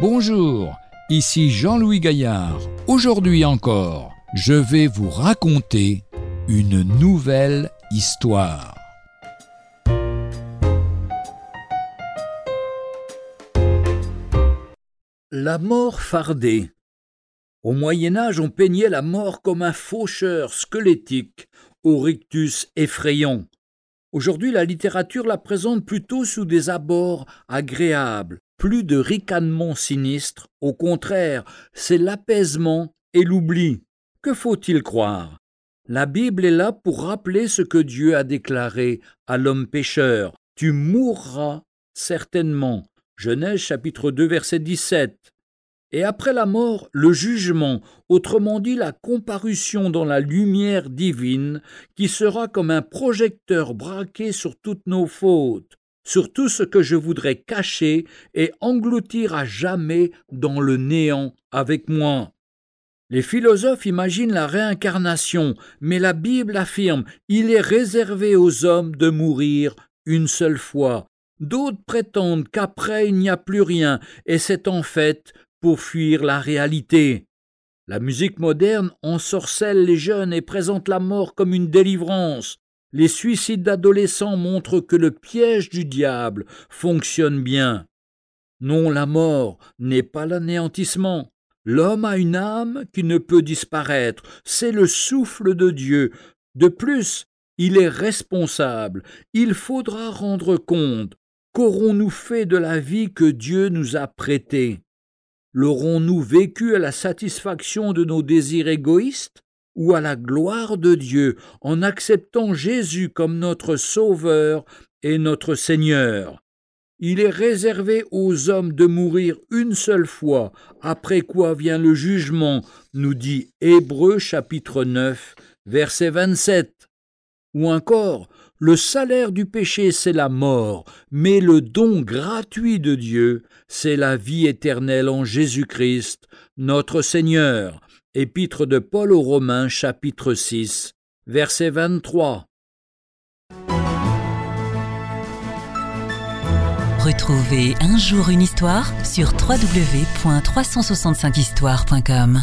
Bonjour, ici Jean-Louis Gaillard. Aujourd'hui encore, je vais vous raconter une nouvelle histoire. La mort fardée. Au Moyen Âge, on peignait la mort comme un faucheur squelettique, au rictus effrayant. Aujourd'hui, la littérature la présente plutôt sous des abords agréables, plus de ricanements sinistres, au contraire, c'est l'apaisement et l'oubli. Que faut-il croire? La Bible est là pour rappeler ce que Dieu a déclaré à l'homme pécheur. Tu mourras certainement. Genèse chapitre 2 verset 17. Et après la mort, le jugement, autrement dit la comparution dans la lumière divine, qui sera comme un projecteur braqué sur toutes nos fautes, sur tout ce que je voudrais cacher et engloutir à jamais dans le néant avec moi. Les philosophes imaginent la réincarnation, mais la Bible affirme il est réservé aux hommes de mourir une seule fois. D'autres prétendent qu'après il n'y a plus rien, et c'est en fait pour fuir la réalité. La musique moderne ensorcelle les jeunes et présente la mort comme une délivrance. Les suicides d'adolescents montrent que le piège du diable fonctionne bien. Non, la mort n'est pas l'anéantissement. L'homme a une âme qui ne peut disparaître, c'est le souffle de Dieu. De plus, il est responsable, il faudra rendre compte. Qu'aurons-nous fait de la vie que Dieu nous a prêtée? L'aurons-nous vécu à la satisfaction de nos désirs égoïstes? Ou à la gloire de Dieu en acceptant Jésus comme notre Sauveur et notre Seigneur. Il est réservé aux hommes de mourir une seule fois, après quoi vient le jugement, nous dit Hébreux chapitre 9, verset 27. Ou encore, le salaire du péché, c'est la mort, mais le don gratuit de Dieu, c'est la vie éternelle en Jésus-Christ, notre Seigneur. Épître de Paul aux Romains chapitre 6 verset 23. Retrouvez un jour une histoire sur www.365histoire.com.